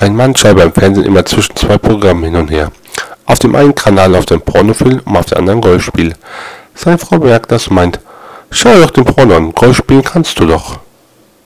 Ein Mann schaut beim Fernsehen immer zwischen zwei Programmen hin und her. Auf dem einen Kanal läuft ein Pornofilm und auf dem anderen Golfspiel. Seine Frau merkt das und meint, schau doch den Porno an, Golfspielen kannst du doch.